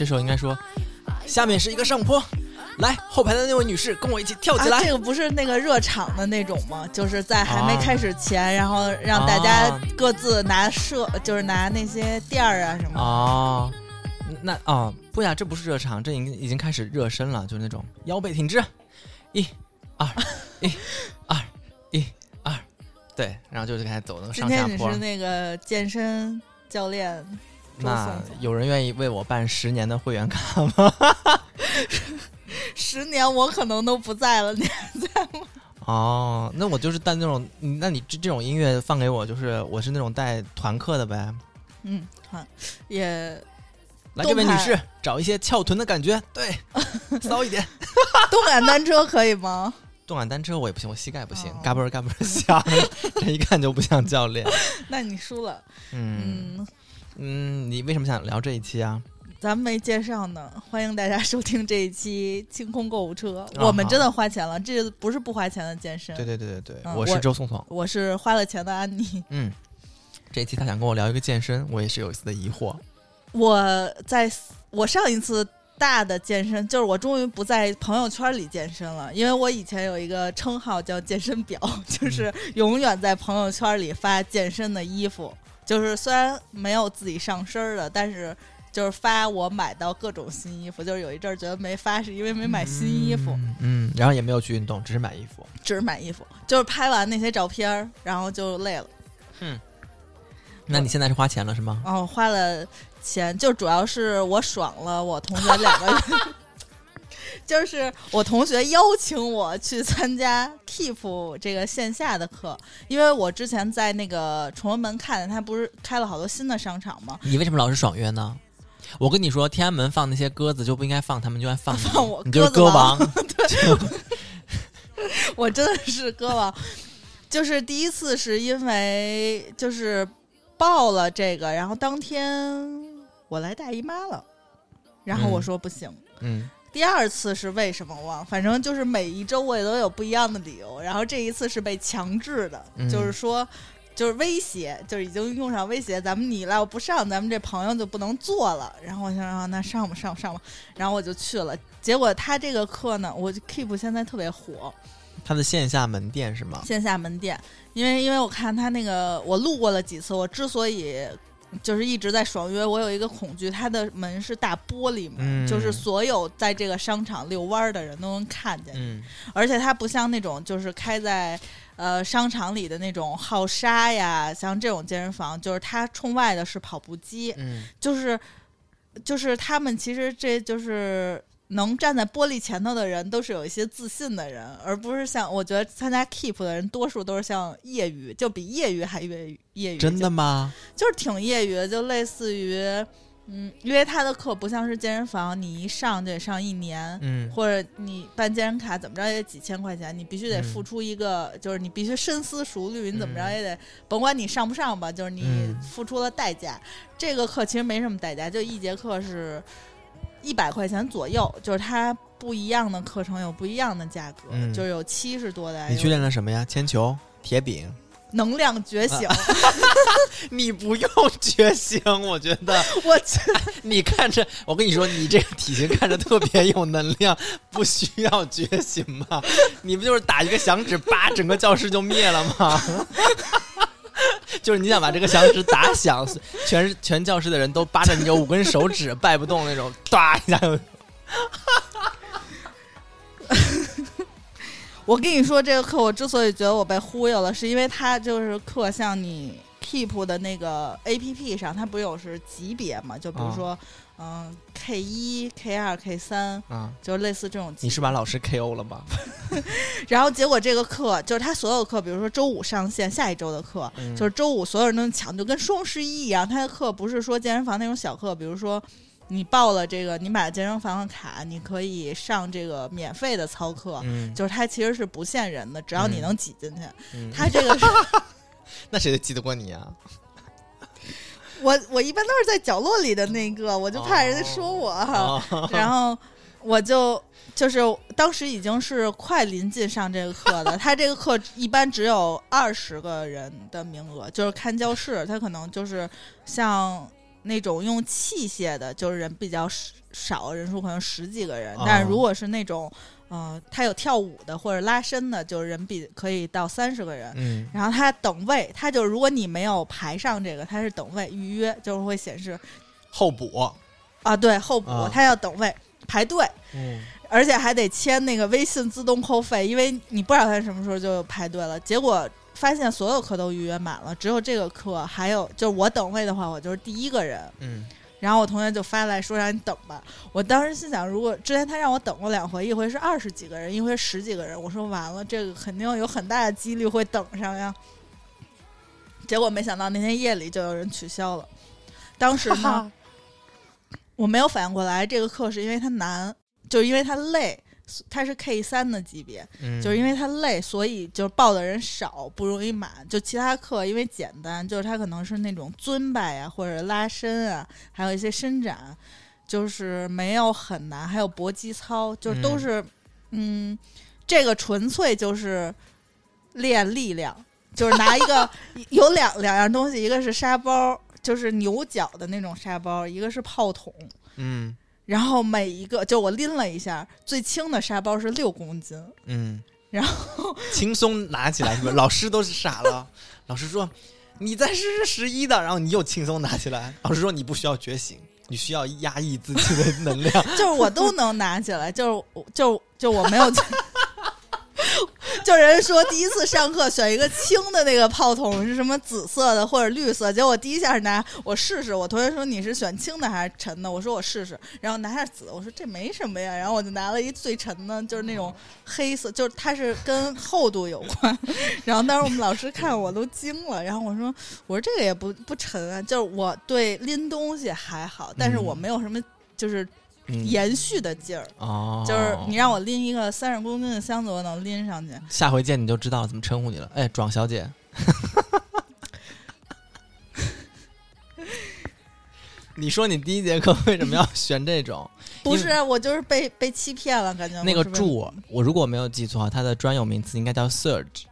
这时候应该说，下面是一个上坡，来后排的那位女士跟我一起跳起来。啊，这个不是那个热场的那种吗？就是在还没啊开始前，然后让大家啊各自拿设，就是拿那些垫儿啊什么。哦，那哦不呀，这不是热场，这已经已经开始热身了，就是那种腰背挺直，一、二、一、二、一、二，对，然后就是开始走那个今上下坡天你是。那个健身教练周那有人愿意为我办十年的会员卡吗？十年我可能都不在了，你在吗哦，那我就是带那种，嗯那你这这种音乐放给我，就是我是那种带团课的呗。嗯，团，也来，这位女士，找一些翘臀的感觉，对，骚一点。动感单车可以吗？动感单车我也不行，我膝盖不行哦，嘎嘣儿嘎嘣儿响，这一看就不像教练。那你输了。嗯嗯，嗯，你为什么想聊这一期啊？咱们没介绍呢，欢迎大家收听这一期清空购物车。啊我们真的花钱了，这不是不花钱的健身。对对对对对，嗯我是周松松。我是花了钱的安妮。嗯，这一期他想跟我聊一个健身，我也是有一丝的疑惑。我在我上一次大的健身，就是我终于不在朋友圈里健身了，因为我以前有一个称号叫健身表，就是永远在朋友圈里发健身的衣服，就是虽然没有自己上身儿的，但是。就是发我买到各种新衣服，就是有一阵儿觉得没发，是因为没买新衣服，嗯，嗯，然后也没有去运动，只是买衣服。只是买衣服，就是拍完那些照片儿，然后就累了。嗯那你现在是花钱了是吗？哦，花了钱，就主要是我爽了，我同学两个人，就是我同学邀请我去参加 Keep 这个线下的课，因为我之前在那个崇文门看见他不是开了好多新的商场吗？你为什么老是爽约呢？我跟你说，天安门放那些鸽子就不应该放他们，就应该放，放我你就是鸽子鸽王。我真的是歌王，就是第一次是因为就是报了这个，然后当天我来大姨妈了，然后我嗯说不行。嗯，第二次是为什么我忘了，反正就是每一周我也都有不一样的理由。然后这一次是被强制的，嗯就是说，就是威胁，就是已经用上威胁，咱们你来我不上，咱们这朋友就不能做了。然后我想啊，那上吧上吧上吧，然后我就去了。结果他这个课呢，我就 Keep 现在特别火，他的线下门店是吗？线下门店，因为因为我看他那个，我路过了几次，我之所以就是一直在爽约，我有一个恐惧，它的门是大玻璃门，嗯。就是所有在这个商场遛弯儿的人都能看见，嗯。而且它不像那种就是开在。呃，商场里的那种好沙呀，像这种健身房，就是它冲外的是跑步机，嗯。就是就是他们其实这就是能站在玻璃前头的人，都是有一些自信的人，而不是像我觉得参加 Keep 的人，多数都是像业余，就比业余还业余业余，真的吗？就就是挺业余的，就类似于嗯，因为他的课不像是健身房，你一上就得上一年。嗯或者你办健身卡怎么着也得几千块钱，你必须得嗯付出一个，就是你必须深思熟虑，你怎么着嗯也得，甭管你上不上吧，就是你嗯付出了代价。这个课其实没什么代价，就一节课是一百块钱左右，就是它不一样的课程有不一样的价格，嗯就是有七十多的，你去练了什么呀？铅球、铁饼。能量觉醒，你不用觉醒，我觉得 我去，你看着，我跟你说，你这个体型看着特别有能量，不需要觉醒吗？你不就是打一个响指，叭，整个教室就灭了吗？就是你想把这个响指打响，全全教室的人都扒着你有五根手指，掰不动那种，哒一下就。我跟你说，这个课我之所以觉得我被忽悠了，是因为它就是课像你 Keep 的那个 A P P 上，它不有是级别嘛？就比如说，嗯、K 一、K 二、K 三，啊，就是类似这种级别。你是把老师 KO 了吗？然后结果这个课就是他所有课，比如说周五上线，下一周的课、嗯就是周五所有人都能抢，就跟双十一一样。他的课不是说健身房那种小课，比如说你报了这个，你买了健身房的卡，你可以上这个免费的操课。嗯，就是它其实是不限人的，只要你嗯能挤进去。嗯它这个是那谁记得过你啊？我我一般都是在角落里的那个，我就怕人家说我，哦然后我就就是当时已经是快临近上这个课了，他这个课一般只有二十个人的名额，就是看教室，他可能就是像那种用器械的，就是人比较少少，人数可能十几个人。哦但是如果是那种，呃，他有跳舞的或者拉伸的，就是人比可以到三十个人。嗯然后他等位，他就如果你没有排上这个，他是等位预约，就是会显示候补，啊，对候补，啊他要等位排队，嗯而且还得签那个微信自动扣费，因为你不知道他什么时候就排队了。结果发现所有课都预约满了，只有这个课还有，就是我等位的话，我就是第一个人。嗯然后我同学就发来说让你等吧，我当时心想，如果之前他让我等过两回，一回是二十几个人，一回十几个人，我说完了，这个肯定有很大的几率会等上呀。结果没想到那天夜里就有人取消了，当时呢，我没有反应过来这个课是因为它难，就是因为它累，它是 K 三的级别，嗯，就是因为它累，所以就是报的人少，不容易满。就其他课因为简单，就是它可能是那种尊拜呀，或者拉伸啊，还有一些伸展，就是没有很难。还有搏击操，就是都是嗯这个纯粹就是练力量，就是拿一个 有两两样东西，一个是沙包，就是牛角的那种沙包，一个是炮筒。嗯然后每一个，就我拎了一下，最轻的沙包是六公斤，嗯，然后轻松拿起来，是不是？老师都是傻了，老师说你再试试十一的，然后你又轻松拿起来，老师说你不需要觉醒，你需要压抑自己的能量。就是我都能拿起来，就是我就就我没有，就人说第一次上课选一个轻的那个炮筒是什么紫色的或者绿色，结果我第一下拿我试试，我同学说你是选轻的还是沉的，我说我试试，然后拿下紫，我说这没什么呀，然后我就拿了一最沉的，就是那种黑色，就是它是跟厚度有关，然后当时我们老师看我都惊了，然后我说我说这个也不不沉啊，就是我对拎东西还好，但是我没有什么就是延续的劲儿。哦，就是你让我拎一个三十公斤的箱子，我能拎上去。下回见你就知道怎么称呼你了。哎，壮小姐。你说你第一节课为什么要选这种？不是，我就是被被欺骗了，感觉那个柱，我如果没有记错，它的专有名词应该叫 surge，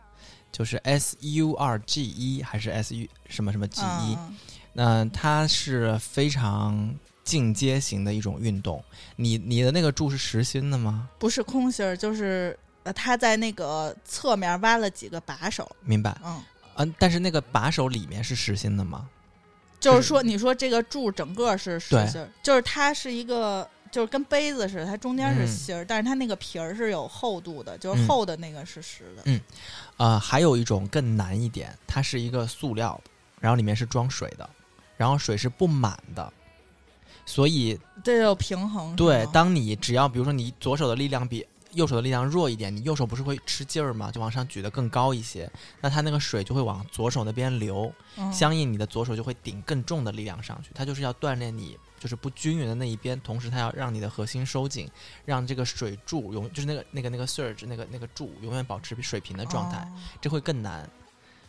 就是 S U R G E 还是 S U 什么什么 G E？嗯那、它是非常进阶型的一种运动。你你的那个柱是实心的吗？不是空心儿，就是呃，它在那个侧面挖了几个把手，明白？嗯，嗯、但是那个把手里面是实心的吗？就是说，你说这个柱整个是实心儿，就是它是一个。就是跟杯子似的，它中间是嗯芯儿，但是它那个皮儿是有厚度的，就是嗯厚的那个是实的。嗯呃，还有一种更难一点，它是一个塑料，然后里面是装水的，然后水是不满的，所以这有平衡。对当你只要比如说你左手的力量比右手的力量弱一点，你右手不是会吃劲儿吗？就往上举得更高一些，那它那个水就会往左手那边流，嗯相应你的左手就会顶更重的力量上去。它就是要锻炼你就是不均匀的那一边，同时它要让你的核心收紧，让这个水柱永就是那个那个那个 surge 那个那个柱永远保持水平的状态，哦这会更难，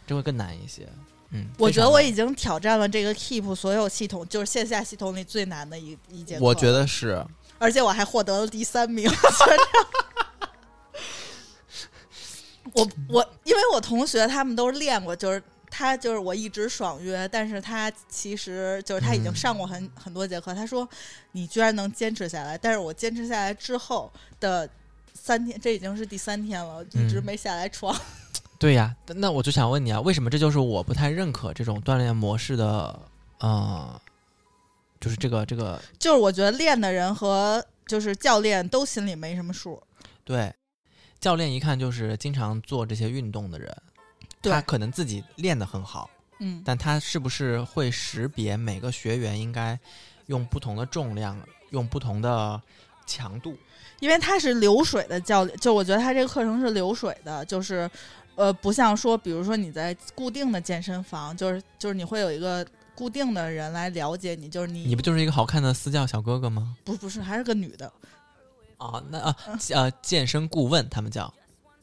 这会更难一些。嗯，我觉得我已经挑战了这个 Keep 所有系统，就是线下系统里最难的一一节课。我觉，得是，而且我还获得了第三名。就 是我我因为我同学他们都练过，就是他就是我一直爽约，但是他其实就是他已经嗯上过很、很多节课。他说你居然能坚持下来，但是我坚持下来之后的三天，这已经是第三天了，一直嗯没下来床。对呀。那我就想问你啊，为什么这就是我不太认可这种锻炼模式的，呃，就是这个这个就是我觉得练的人和就是教练都心里没什么数。对，教练一看就是经常做这些运动的人，他可能自己练得很好，嗯，但他是不是会识别每个学员应该用不同的重量，用不同的强度？因为他是流水的教练，就我觉得他这个课程是流水的，就是呃，不像说，比如说你在固定的健身房，就是就是你会有一个固定的人来了解你，就是你你不就是一个好看的私教小哥哥吗？不不是还是个女的，哦，那啊呃，健身顾问他们叫，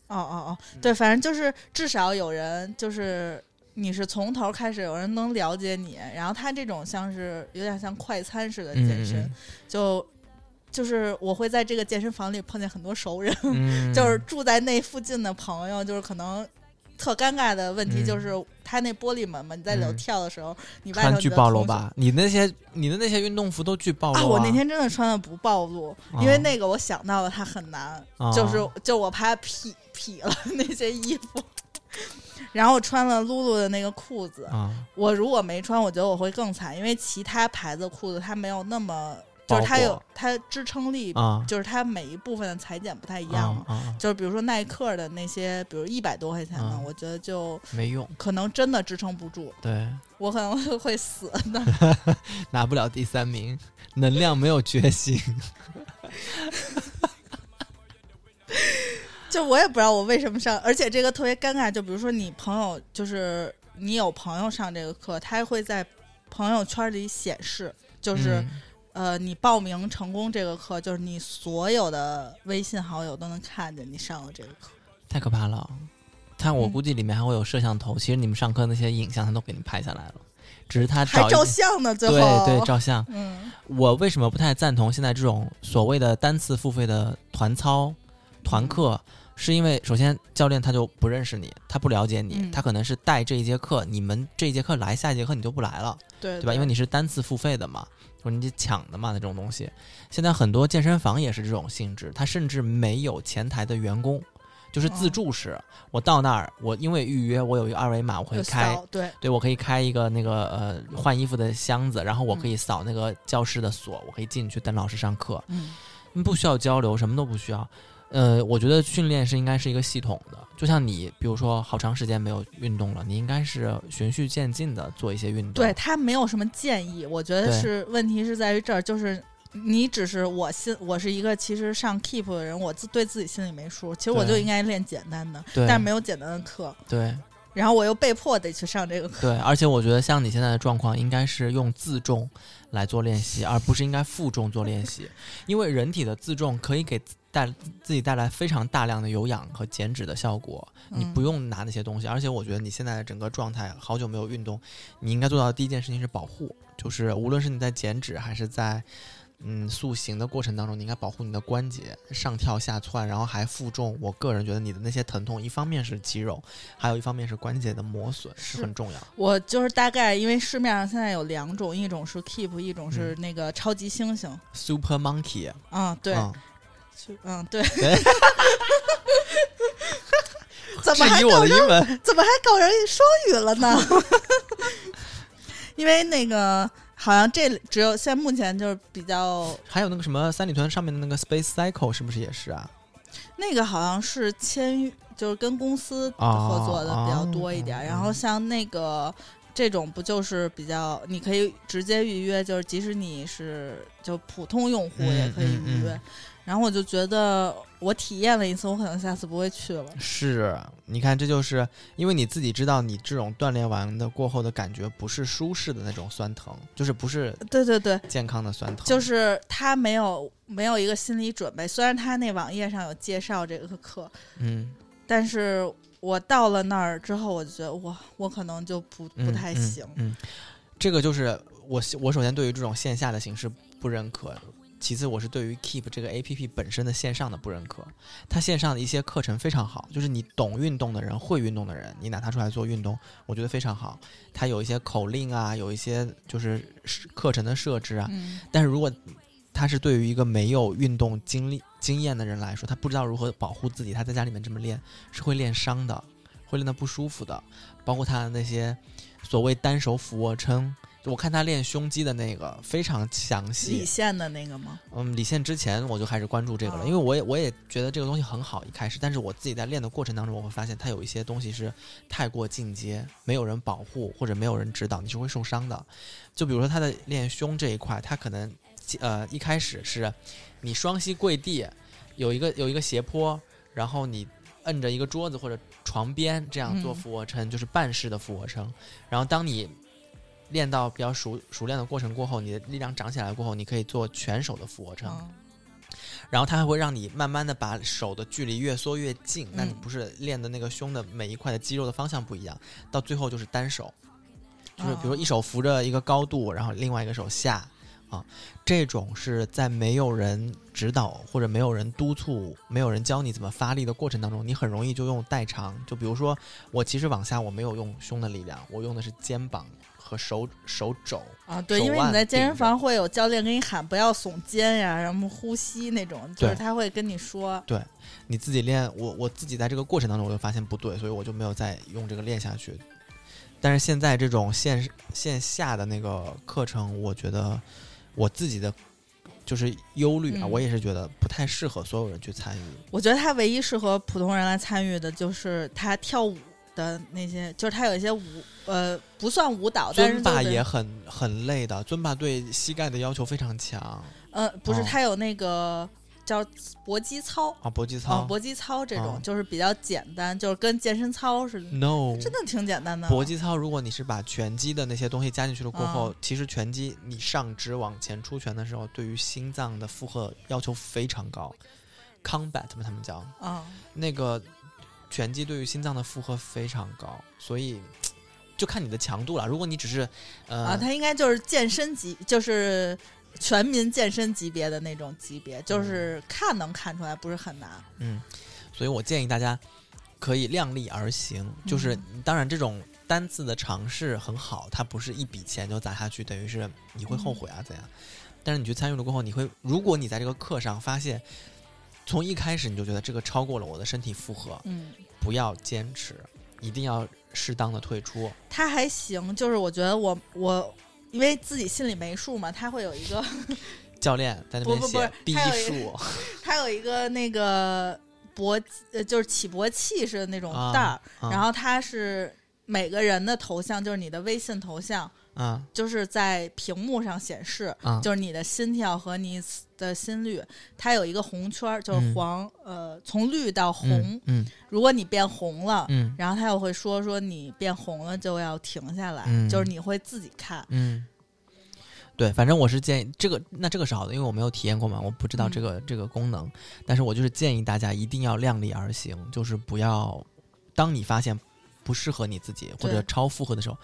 哦哦哦，对，反正就是至少有人就是。你是从头开始，有人能了解你，然后他这种像是有点像快餐式的健身，嗯就就是我会在这个健身房里碰见很多熟人，嗯，就是住在那附近的朋友，就是可能特尴尬的问题嗯就是，他那玻璃门嘛，你在里头嗯跳的时候，你外头你的同学暴露吧？你那些你的那些运动服都巨暴露啊！我那天真的穿的不暴露，啊因为那个我想到了它很难，啊就是就我怕劈劈了那些衣服。然后我穿了露露的那个裤子，啊，我如果没穿，我觉得我会更惨，因为其他牌子裤子它没有那么，就是它有它支撑力，啊就是它每一部分的裁剪不太一样嘛。啊啊，就是比如说耐克的那些，比如一百多块钱的，啊我觉得就没用，可能真的支撑不住，对，我可能会会死的。拿不了第三名，能量没有觉醒。就我也不知道我为什么上，而且这个特别尴尬。就比如说你朋友，就是你有朋友上这个课，他会在朋友圈里显示，就是、嗯呃，你报名成功这个课，就是你所有的微信好友都能看见你上了这个课。太可怕了。他我嗯估计里面还会有摄像头，其实你们上课那些影像他都给你拍下来了，只是他还照相呢，最对后对照相。嗯我为什么不太赞同现在这种所谓的单次付费的团操、团课？是因为首先教练他就不认识你，他不了解你，嗯他可能是带这一节课，你们这一节课来，下一节课你就不来了，对对吧？因为你是单次付费的嘛，或者你抢的嘛，那种东西。现在很多健身房也是这种性质，它甚至没有前台的员工，就是自助式。我到那儿，我因为预约，我有一个二维码，我可以就开扫对对，我可以开一个那个呃换衣服的箱子，然后我可以扫那个教室的锁，我可以进去等老师上课，嗯嗯不需要交流，什么都不需要。呃，我觉得训练是应该是一个系统的，就像你，比如说好长时间没有运动了，你应该是循序渐进的做一些运动。对他没有什么建议，我觉得是问题是在于这儿，就是你只是我心，我是一个其实上 Keep 的人，我自对自己心里没数，其实我就应该练简单的，对。但是没有简单的课，对。然后我又被迫得去上这个课。对，而且我觉得像你现在的状况，应该是用自重来做练习，而不是应该负重做练习，因为人体的自重可以给带自己带来非常大量的有氧和减脂的效果。你嗯不用拿那些东西，而且我觉得你现在的整个状态，好久没有运动，你应该做到的第一件事情是保护，就是无论是你在减脂还是在嗯塑形的过程当中，你应该保护你的关节，上跳下窜，然后还负重。我个人觉得你的那些疼痛，一方面是肌肉，还有一方面是关节的磨损，是是很重要。我就是大概，因为市面上现在有两种，一种是 Keep，一种是嗯那个超级猩猩。Super Monkey，嗯，对，嗯就嗯对。对 怎么还搞成英文，怎么还搞成双语了呢？因为那个好像这只有现在目前就是比较还有那个什么三里屯上面的那个 Space Cycle 是不是也是啊？那个好像是签约，就是跟公司哦合作的比较多一点。哦然后像那个这种不就是比较，你可以直接预约，就是即使你是就普通用户嗯也可以预约。嗯嗯然后我就觉得我体验了一次，我可能下次不会去了。是，你看，这就是因为你自己知道，你这种锻炼完的过后的感觉不是舒适的那种酸疼，就是不是对对对，健康的酸疼，就是他没有没有一个心理准备。虽然他那网页上有介绍这个课，嗯，但是我到了那儿之后，我就觉得哇，我可能就不嗯不太行。嗯。嗯，这个就是我我首先对于这种线下的形式不认可。其次，我是对于 Keep 这个 A P P 本身的线上的不认可。它线上的一些课程非常好，就是你懂运动的人、会运动的人，你拿它出来做运动，我觉得非常好。它有一些口令啊，有一些就是课程的设置啊。嗯但是如果它是对于一个没有运动经历经验的人来说，他不知道如何保护自己，他在家里面这么练是会练伤的，会练得不舒服的。包括他的那些所谓单手俯卧撑，就我看他练胸肌的那个非常详细李。现的那个吗？嗯，李现之前我就开始关注这个了，哦因为我也我也觉得这个东西很好一开始，但是我自己在练的过程当中，我会发现它有一些东西是太过进阶，没有人保护或者没有人指导，你是会受伤的。就比如说他的练胸这一块，他可能呃一开始是你双膝跪地，有一个有一个斜坡，然后你摁着一个桌子或者床边这样做嗯俯卧撑，就是半式的俯卧撑。然后当你练到比较熟熟练的过程过后，你的力量长起来过后，你可以做全手的俯卧撑。嗯然后它还会让你慢慢的把手的距离越缩越近，那你嗯不是练的那个胸的每一块的肌肉的方向不一样，到最后就是单手，就是比如说一手扶着一个高度，然后另外一个手下，啊，这种是在没有人指导或者没有人督促、没有人教你怎么发力的过程当中，你很容易就用代偿。就比如说，我其实往下我没有用胸的力量，我用的是肩膀和手手肘。啊，对，因为你在健身房会有教练给你喊不要耸肩呀，然后呼吸那种，就是他会跟你说，对你自己练，我我自己在这个过程当中我就发现不对，所以我就没有再用这个练下去。但是现在这种线线下的那个课程，我觉得我自己的就是忧虑啊，嗯我也是觉得不太适合所有人去参与。我觉得他唯一适合普通人来参与的就是他跳舞的那些，就是他有一些舞，呃，不算舞蹈，但是尊巴也很很累的，尊巴对膝盖的要求非常强呃，不是，哦他有那个叫搏击操。啊，搏击啊，操。搏击操这种哦就是比较简单，就是跟健身操似的，no，真的挺简单的。搏击操，如果你是把拳击的那些东西加进去了过后，嗯其实拳击你上肢往前出拳的时候，对于心脏的负荷要求非常高。combat 嘛，他们叫啊，那个拳击对于心脏的负荷非常高，所以就看你的强度了。如果你只是呃，啊，他应该就是健身级，就是全民健身级别的那种级别，就是看能看出来不是很难。嗯，所以我建议大家可以量力而行，就是嗯当然这种单次的尝试很好，它不是一笔钱就砸下去，等于是你会后悔啊怎样？但是你去参与了过后，你会如果你在这个课上发现。从一开始你就觉得这个超过了我的身体负荷，嗯，不要坚持，一定要适当的退出。他还行，就是我觉得我我因为自己心里没数嘛，他会有一个 教练在那边写第一数，他有一个那个搏呃就是起搏器似的那种啊袋儿，啊。然后他是每个人的头像，就是你的微信头像，啊。就是在屏幕上显示，啊，就是你的心跳和你的心率，它有一个红圈儿，就是嗯。黄，呃，从绿到红。嗯嗯。如果你变红了，嗯。然后它又会说说你变红了就要停下来，嗯就是你会自己看。嗯，对，反正我是建议这个，那这个是好的，因为我没有体验过嘛，我不知道这嗯。个、这个功能，但是我就是建议大家一定要量力而行，就是不要当你发现不适合你自己或者超负荷的时候，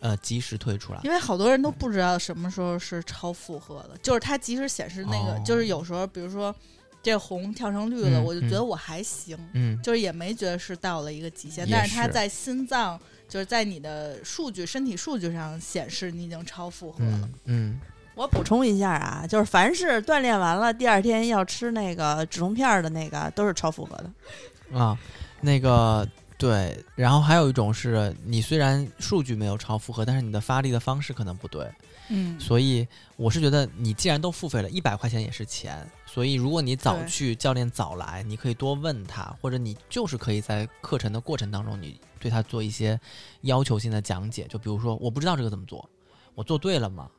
呃，及时退出来。因为好多人都不知道什么时候是超负荷的，就是它即使显示那个，哦就是有时候，比如说这红跳成绿了，嗯我就觉得我还行，嗯，就是也没觉得是到了一个极限，是但是它在心脏，就是在你的数据、身体数据上显示你已经超负荷了。嗯嗯我补充一下啊，就是凡是锻炼完了第二天要吃那个止痛片儿的那个，都是超负荷的。啊，那个对，然后还有一种是你虽然数据没有超负荷，但是你的发力的方式可能不对，嗯，所以我是觉得你既然都付费了，一百块钱也是钱，所以如果你早去，教练早来，你可以多问他，或者你就是可以在课程的过程当中，你对他做一些要求性的讲解，就比如说我不知道这个怎么做，我做对了吗？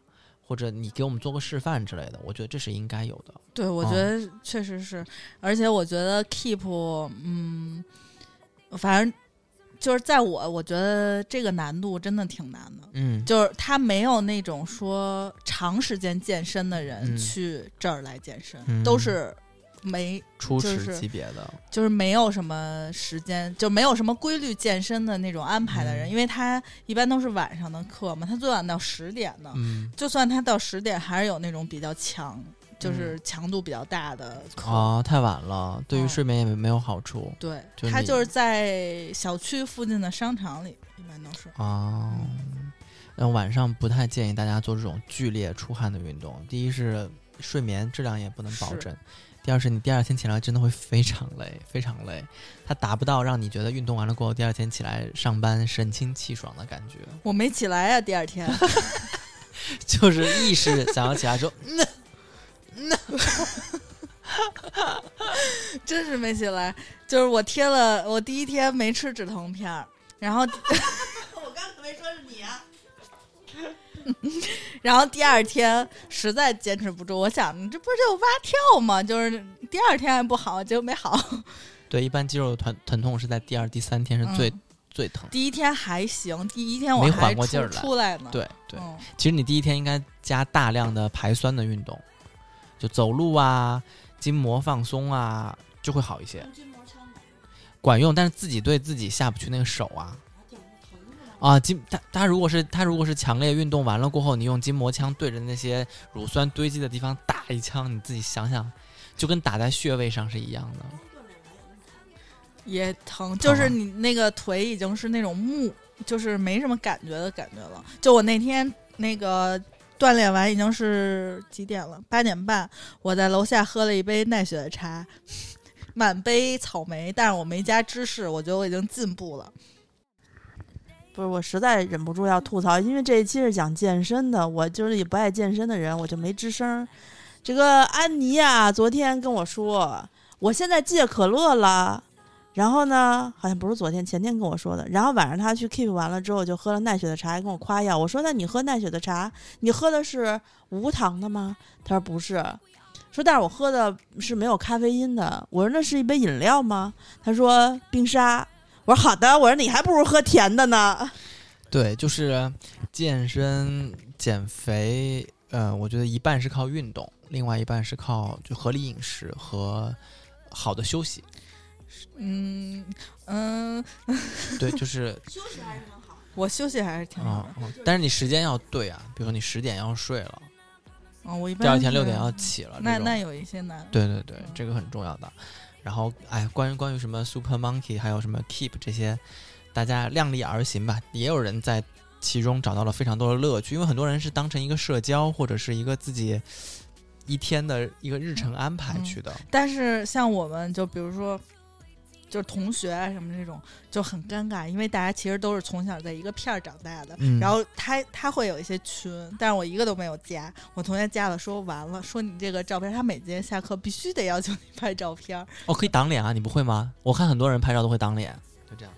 或者你给我们做个示范之类的，我觉得这是应该有的。对，我。哦觉得确实是，而且我觉得 Keep，嗯，反正就是在我，我觉得这个难度真的挺难的。嗯，就是他没有那种说长时间健身的人嗯去这儿来健身，嗯都是没初始就是级别的，就是没有什么时间，就没有什么规律健身的那种安排的人，嗯因为他一般都是晚上的课嘛，他最晚到十点的。嗯，就算他到十点，还是有那种比较强，就是强度比较大的课。啊，太晚了，对于哦睡眠也没没有好处对，就你他就是在小区附近的商场里，一般都是。啊。那晚上不太建议大家做这种剧烈出汗的运动。第一是睡眠质量也不能保证，第二是你第二天起来真的会非常累，非常累。它达不到让你觉得运动完了过后第二天起来上班神清气爽的感觉，我没起来呀、第二天 就是意识想要起来说，真是没起来。就是我贴了，我第一天没吃止疼片儿，然后 我刚才没说是你啊。然后第二天实在坚持不住，我想这不是就蛙跳吗？就是第二天还不好，结果没好。对，一般肌肉疼疼痛是在第二、第三天是最、嗯最疼。第一天还行，第一天我没缓过劲儿来出来呢。对对，嗯，其实你第一天应该加大量的排酸的运动，就走路啊、筋膜放松啊，就会好一些。管用，但是自己对自己下不去那个手啊，啊，筋他他如果是他如果是强烈运动完了过后，你用筋膜枪对着那些乳酸堆积的地方打一枪，你自己想想，就跟打在穴位上是一样的。也疼，就是你那个腿已经是那种木，就是没什么感觉的感觉了。就我那天那个锻炼完已经是几点了？八点半，我在楼下喝了一杯奈雪的茶，满杯草莓，但是我没加芝士，我觉得我已经进步了。不是，我实在忍不住要吐槽，因为这一期是讲健身的，我就是也不爱健身的人，我就没吱声。这个安妮啊，昨天跟我说，我现在戒可乐了。然后呢，好像不是昨天前天跟我说的。然后晚上他去 keep 完了之后，就喝了奈雪的茶，还跟我夸耀。我说：“那你喝奈雪的茶，你喝的是无糖的吗？”他说：“不是。”说：“但是我喝的是没有咖啡因的。”我说：“那是一杯饮料吗？”他说：“冰沙。”我说：“好的。”我说：“你还不如喝甜的呢。”对，就是健身减肥，呃，我觉得一半是靠运动，另外一半是靠就合理饮食和好的休息。嗯嗯，对，就是休息还是很好。我休息还是挺好的，但是你时间要对啊，比如说你十点要睡了，啊，我一般第二天六点要起了，那那有一些难。对对对，这个很重要的。然后，哎，关于关于什么 Super Monkey，还有什么 Keep 这些，大家量力而行吧。也有人在其中找到了非常多的乐趣，因为很多人是当成一个社交或者是一个自己一天的一个日程安排去的。但是像我们，就比如说。就是同学啊什么这种就很尴尬，因为大家其实都是从小在一个片儿长大的。然后他他会有一些群，但是我一个都没有加。我同学加了，说完了，说你这个照片，他每节下课必须得要求你拍照片。哦，可以挡脸啊？你不会吗？我看很多人拍照都会挡脸，就这样。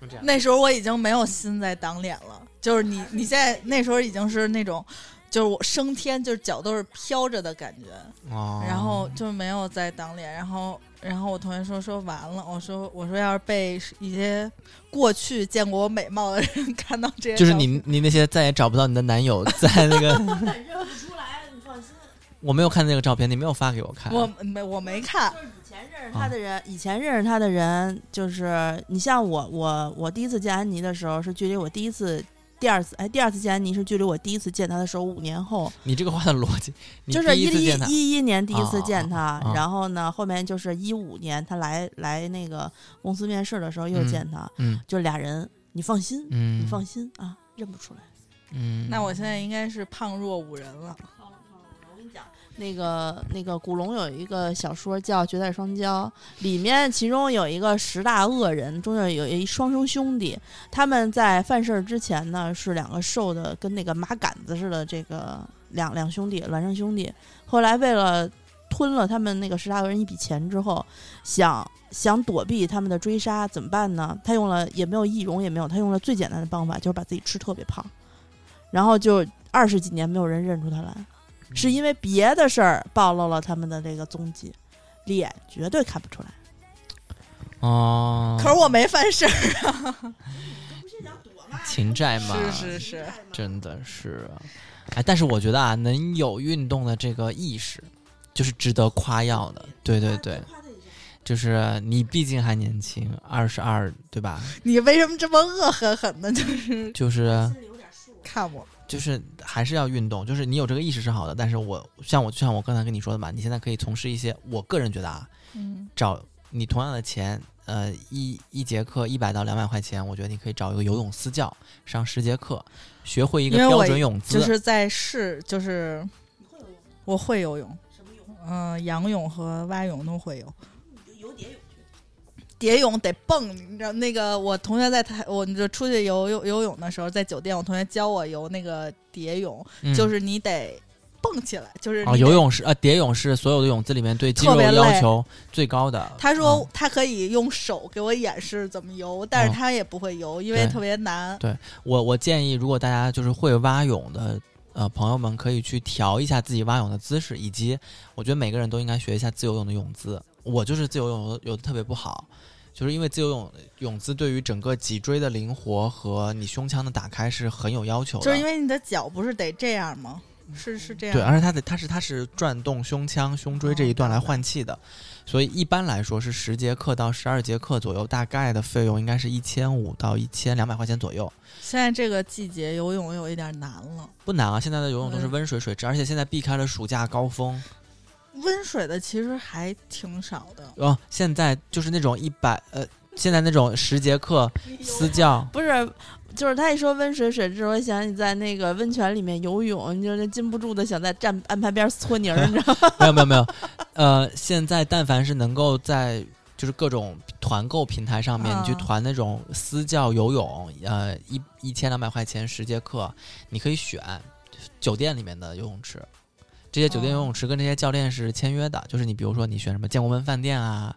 就这样。那时候我已经没有心在挡脸了，就是你 你现在那时候已经是那种。就是我升天，就是脚都是飘着的感觉，然后就没有再挡脸，然后，然后我同学说说完了，我说我说要是被一些过去见过我美貌的人 看到这些，就是你你那些再也找不到你的男友 在那个，认不出来，你放心。我没有看那个照片，你没有发给我看，我没我没看。就是以前认识他的人，以前认识他的人，就是你像我，我我第一次见安妮的时候，是距离我第一次。第二次，哎，第二次见安妮是距离我第一次见他的时候五年后。你这个话的逻辑，就是一一一一年第一次见他，然后呢，后面就是一五年他来来那个公司面试的时候又见他，嗯，就俩人，你放心，嗯，你放心啊，认不出来，嗯，那我现在应该是胖若五人了。那个那个古龙有一个小说叫《绝代双骄》，里面其中有一个十大恶人，中间有一双生兄弟，他们在犯事儿之前呢是两个瘦的跟那个麻杆子似的这个两两兄弟孪生兄弟，后来为了吞了他们那个十大恶人一笔钱之后，想想躲避他们的追杀怎么办呢？他用了也没有易容也没有，他用了最简单的方法，就是把自己吃特别胖，然后就二十几年没有人认出他来。是因为别的事儿暴露了他们的这个踪迹，脸绝对看不出来。哦，可是我没犯事儿啊。情债嘛，是是是，真的是。哎，但是我觉得啊，能有运动的这个意识，就是值得夸耀的。对对对，就是你毕竟还年轻，二十二，对吧？你为什么这么恶狠狠的？就是就是，看我。就是还是要运动，就是你有这个意识是好的，但是我像我就像我刚才跟你说的嘛，你现在可以从事一些，我个人觉得啊，嗯，找你同样的钱，呃，一一节课一百到两百块钱，我觉得你可以找一个游泳私教上十节课，学会一个标准泳姿，就是在试，就是我会游泳，什么泳？嗯，仰泳和蛙泳都会游。蝶泳得蹦，你知道那个我同学在台，我就出去游游游泳的时候，在酒店，我同学教我游那个蝶泳，就是你得蹦起来，就是哦，游泳是呃，蝶泳是所有的泳姿里面对肌肉要求最高的。他说他可以用手给我演示怎么游，但是他也不会游，因为特别难。对我，我建议如果大家就是会蛙泳的呃朋友们，可以去调一下自己蛙泳的姿势，以及我觉得每个人都应该学一下自由泳的泳姿。我就是自由泳游的特别不好。就是因为自由泳泳姿对于整个脊椎的灵活和你胸腔的打开是很有要求的。就是因为你的脚不是得这样吗？是是这样。对，而且它的它是它是转动胸腔、胸椎这一段来换气的，所以一般来说是十节课到十二节课左右，大概的费用应该是一千五到一千两百块钱左右。现在这个季节游泳有一点难了，不难啊，现在的游泳都是嗯温水水质，而且现在避开了暑假高峰。温水的其实还挺少的。哦，现在就是那种一百呃，现在那种十节课私教，不是，就是他一说温水水质，我想你在那个温泉里面游泳，你就是禁不住的想在站岸盘边搓泥儿，你知道吗？没有没有没有，呃，现在但凡是能够在就是各种团购平台上面，你去啊团那种私教游泳，呃，一一千两百块钱十节课，你可以选酒店里面的游泳池。这些酒店游泳池跟这些教练是签约的，就是你比如说你选什么建国门饭店啊，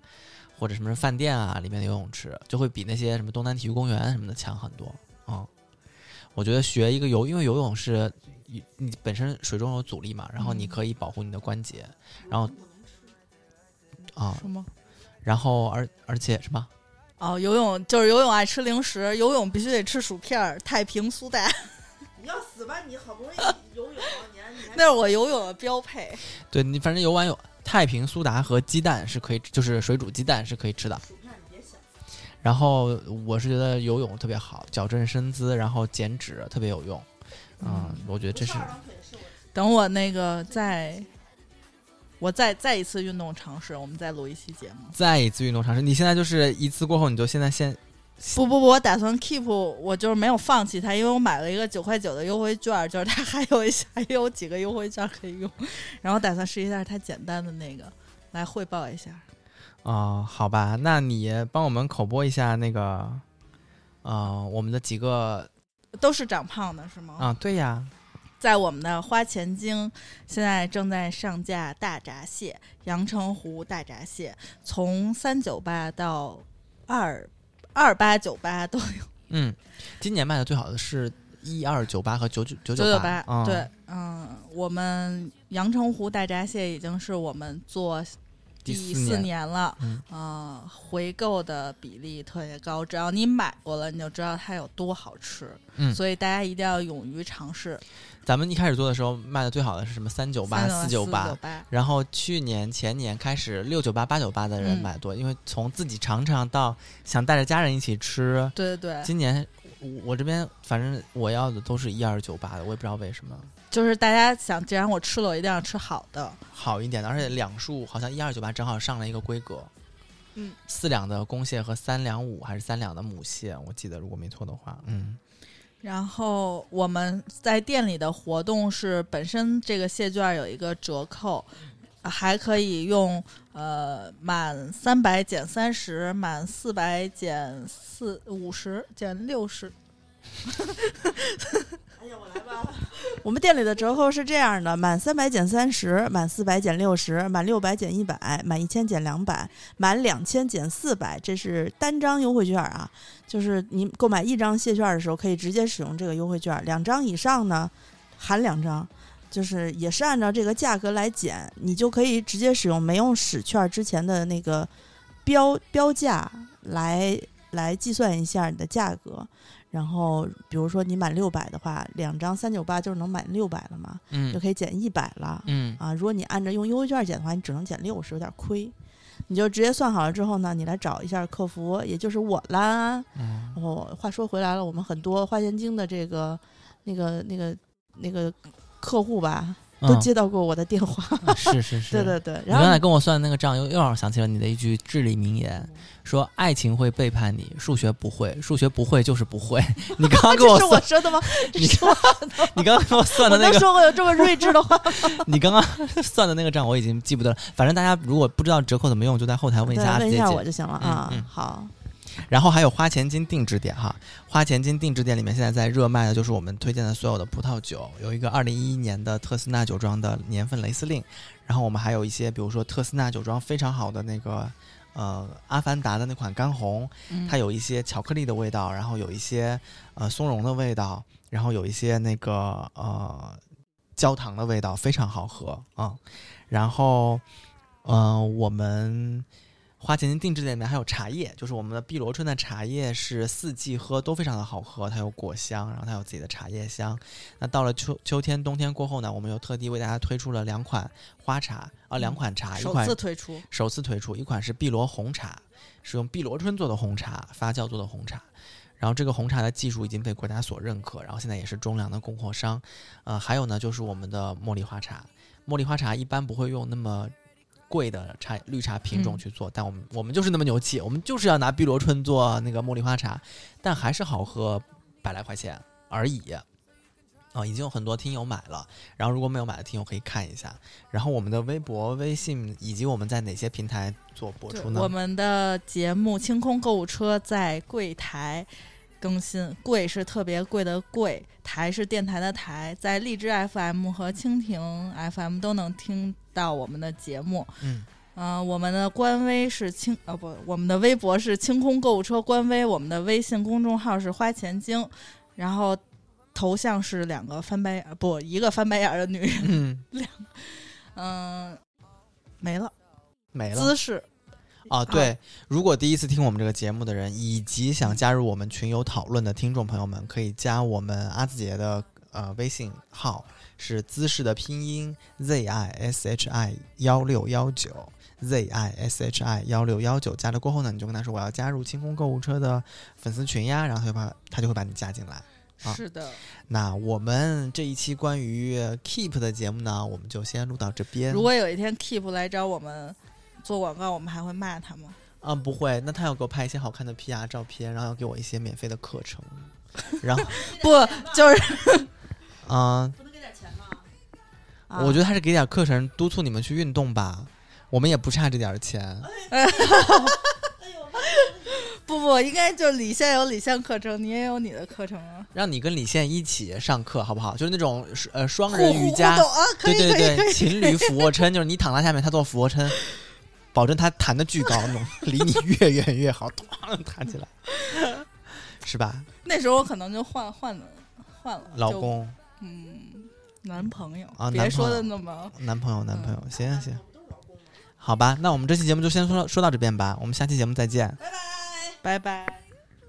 或者什么饭店啊里面的游泳池，就会比那些什么东南体育公园什么的强很多。嗯，我觉得学一个游，因为游泳是你你本身水中有阻力嘛，然后你可以保护你的关节，然后啊，是吗？然后而而且什么？哦，游泳就是游泳爱吃零食，游泳必须得吃薯片儿、太平苏打，你要死吧！你好不容易游泳，那是我游泳的标配。对你反正游完泳，太平苏打和鸡蛋是可以，就是水煮鸡蛋是可以吃的。薯片你别想。然后我是觉得游泳特别好，矫正身姿，然后减脂特别有用。嗯，我觉得这是等我那个再，我再再一次运动尝试，我们再录一期节目。再一次运动尝试。你现在就是一次过后，你就现在先不不不，我打算 keep，我就是没有放弃它，因为我买了一个九块九的优惠券，就是它还有一还有几个优惠券可以用，然后打算试一下它简单的那个，来汇报一下。啊、好吧，那你帮我们口播一下那个，呃，我们的几个都是长胖的是吗？啊，对呀，在我们的花钱精现在正在上架大闸蟹，阳澄湖大闸蟹，从三九八到二二八九八都有。嗯，今年卖的最好的是一二九八和九九九九九八八，，对，嗯，我们阳澄湖大闸蟹已经是我们做第第四年。年了，嗯呃，回购的比例特别高，只要你买过了，你就知道它有多好吃，嗯。所以大家一定要勇于尝试。咱们一开始做的时候卖的最好的是什么？三九八、四九八，然后去年前年开始六九八、八九八的人嗯。买多，因为从自己尝尝到想带着家人一起吃。对对。对，今年我我这边反正我要的都是一二九八的，我也不知道为什么。就是大家想，既然我吃了，我一定要吃好的。好一点的，而且两数好像一二九八正好上了一个规格，嗯，四两的公蟹和三两五还是三两的母蟹，我记得如果没错的话，嗯，然后我们在店里的活动是，本身这个蟹券有一个折扣，还可以用呃满三百减三十，满四百减四五十，减六十。哎呀，我来吧。我们店里的折扣是这样的：满三百减三十，满四百减六十，满六百减一百，满一千减两百，满两千减四百。这是单张优惠券啊，就是你购买一张蟹券的时候可以直接使用这个优惠券，两张以上呢含两张。就是也是按照这个价格来减，你就可以直接使用没用使券之前的那个标标价来来计算一下你的价格。然后，比如说你满六百的话，两张三九八就是能满六百了嘛，就嗯可以减一百了。嗯啊，如果你按照用优惠券减的话，你只能减六十，有点亏。你就直接算好了之后呢，你来找一下客服，也就是我啦。嗯然后话说回来了，我们很多花钱精的这个那个那个那个客户吧，都嗯接到过我的电话。是是是，对对 对，然后你刚才跟我算的那个账，又又让我想起了你的一句至理名言，说爱情会背叛你，数学不会，数学不会就是不会。你刚刚跟我 这是我，说的吗？你说你刚刚跟我算的那个，都说过有这么睿智的话。你刚刚算的那个账我已经记不得了。反正大家如果不知道折扣怎么用，就在后台问一下阿紫姐姐问一下我。就行了啊。嗯嗯好，然后还有花钱金定制店哈，花钱金定制店里面现在在热卖的就是我们推荐的所有的葡萄酒，有一个二零一一年的特斯纳酒庄的年份雷司令，然后我们还有一些比如说特斯纳酒庄非常好的那个呃阿凡达的那款干红，嗯它有一些巧克力的味道，然后有一些呃松茸的味道，然后有一些那个呃焦糖的味道，非常好喝啊、然后呃我们花钱金定制里面还有茶叶，就是我们的碧螺春的茶叶是四季喝都非常的好喝，它有果香，然后它有自己的茶叶香。那到了秋秋天、冬天过后呢，我们又特地为大家推出了两款花茶啊，两款茶，一首次推出，首次推出，一款是碧螺红茶，是用碧螺春做的红茶，发酵做的红茶。然后这个红茶的技术已经被国家所认可，然后现在也是中粮的供货商。呃，还有呢，就是我们的茉莉花茶。茉莉花茶一般不会用那么贵的茶绿茶品种嗯去做，但我们我们就是那么牛气，我们就是要拿碧螺春做那个茉莉花茶，但还是好喝百来块钱而已。啊、已经有很多听友买了，然后如果没有买的听友可以看一下。然后我们的微博、微信以及我们在哪些平台做播出呢？我们的节目《清空购物车》在柜台更新，贵是特别贵的贵，台是电台的台，在荔枝 FM 和蜻蜓 FM 都能听到我们的节目。嗯，嗯、我们的官微是清呃不，我们的微博是清空购物车官微，我们的微信公众号是花钱精，然后头像是两个翻白眼儿不一个翻白眼儿的女人，嗯，嗯、没了，没了。姿势啊。对，如果第一次听我们这个节目的人，以及想加入我们群友讨论的听众朋友们，可以加我们阿紫姐的呃微信号，是姿势的拼音 z i s h i 幺六幺九 z i s h i 幺六幺九。加了过后呢，你就跟他说我要加入清空购物车的粉丝群呀，然后他就把他就会把你加进来。啊是的。那我们这一期关于 Keep 的节目呢，我们就先录到这边。如果有一天 Keep 来找我们做广告，我们还会骂他吗？啊，不会，那他要给我拍一些好看的 PR 照片，然后要给我一些免费的课程，然后，不，就是嗯、不能给点钱吗？啊我觉得还是给点课程，督促你们去运动吧。我们也不差这点儿钱，不不，应该就是李现有李现课程，你也有你的课程啊。让你跟李现一起上课，好不好？就是那种呃双人瑜伽对对对，情侣俯卧撑，就是你躺在下面，他做俯卧撑，保证他弹的巨高，那种 离你越远越好，咣 弹起来，是吧？那时候我可能就换换了换了就老公、嗯，男朋友啊别说男朋友的那么男朋友、男朋友，行行，好吧，那我们这期节目就先说说到这边吧，我们下期节目再见。拜拜。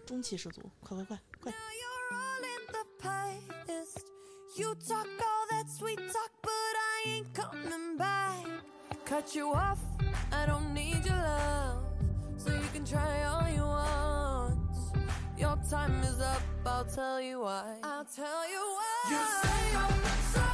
中气十足，快快快快！You're all in the past. You talk all that sweet talk, but I ain't coming back. Cut you off, I don't need your love. So you can try all you want. Your time is up, I'll tell you why. I'll tell you why. You say I'm